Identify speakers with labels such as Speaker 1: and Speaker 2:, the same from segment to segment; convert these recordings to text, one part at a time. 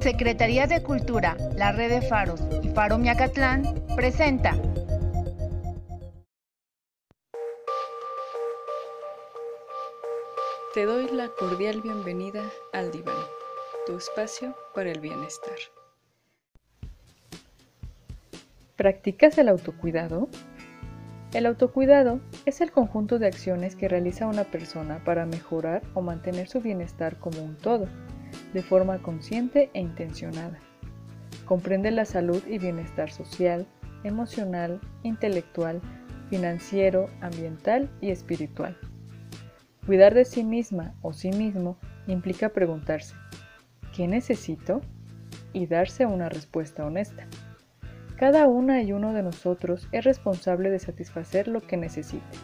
Speaker 1: Secretaría de Cultura, la Red de Faros y Faro Miacatlán presenta.
Speaker 2: Te doy la cordial bienvenida al diván, tu espacio para el bienestar. ¿Practicas el autocuidado? El autocuidado es el conjunto de acciones que realiza una persona para mejorar o mantener su bienestar como un todo de forma consciente e intencionada. Comprende la salud y bienestar social, emocional, intelectual, financiero, ambiental y espiritual. Cuidar de sí misma o sí mismo implica preguntarse, ¿qué necesito? y darse una respuesta honesta. Cada una y uno de nosotros es responsable de satisfacer lo que necesite.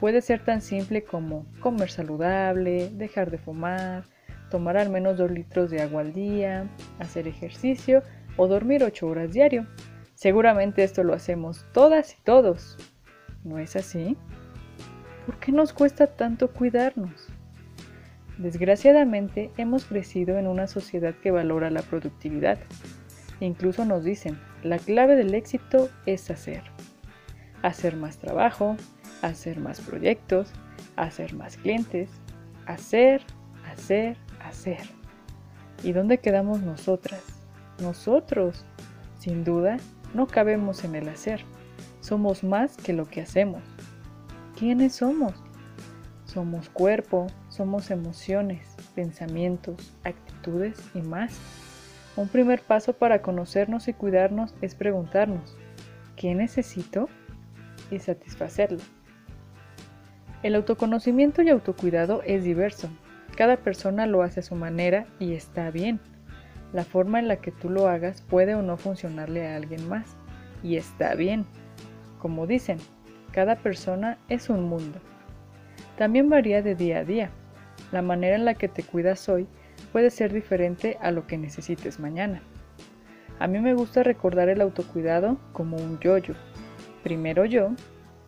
Speaker 2: Puede ser tan simple como comer saludable, dejar de fumar, tomar al menos 2 litros de agua al día, hacer ejercicio o dormir 8 horas diario. Seguramente esto lo hacemos todas y todos. ¿No es así? ¿Por qué nos cuesta tanto cuidarnos? Desgraciadamente hemos crecido en una sociedad que valora la productividad. Incluso nos dicen, la clave del éxito es hacer. Hacer más trabajo, hacer más proyectos, hacer más clientes, hacer, hacer, ¿Y dónde quedamos nosotras? Nosotros. Sin duda, no cabemos en el hacer. Somos más que lo que hacemos. ¿Quiénes somos? Somos cuerpo, somos emociones, pensamientos, actitudes y más. Un primer paso para conocernos y cuidarnos es preguntarnos, ¿qué necesito? y satisfacerlo. El autoconocimiento y autocuidado es diverso, cada persona lo hace a su manera y está bien. La forma en la que tú lo hagas puede o no funcionarle a alguien más y está bien. Como dicen, cada persona es un mundo. También varía de día a día. La manera en la que te cuidas hoy puede ser diferente a lo que necesites mañana. A mí me gusta recordar el autocuidado como un yo-yo. Primero yo,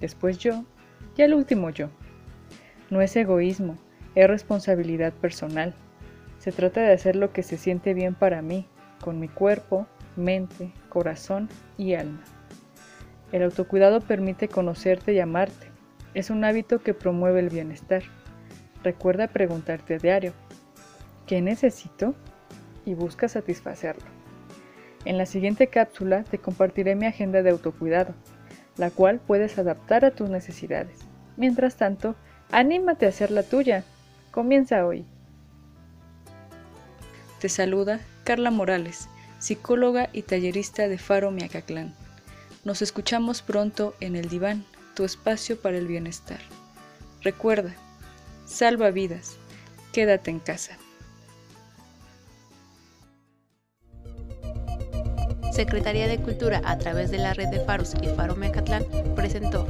Speaker 2: después yo y al último yo. No es egoísmo, es responsabilidad personal. Se trata de hacer lo que se siente bien para mí, con mi cuerpo, mente, corazón y alma. El autocuidado permite conocerte y amarte. Es un hábito que promueve el bienestar. Recuerda preguntarte a diario, ¿qué necesito? Y busca satisfacerlo. En la siguiente cápsula te compartiré mi agenda de autocuidado, la cual puedes adaptar a tus necesidades. Mientras tanto, anímate a hacer la tuya. Comienza hoy. Te saluda Carla Morales, psicóloga y tallerista de Faro Miacatlán. Nos escuchamos pronto en el diván, tu espacio para el bienestar. Recuerda, salva vidas, quédate en casa.
Speaker 1: Secretaría de Cultura a través de la red de Faros y Faro Miacatlán presentó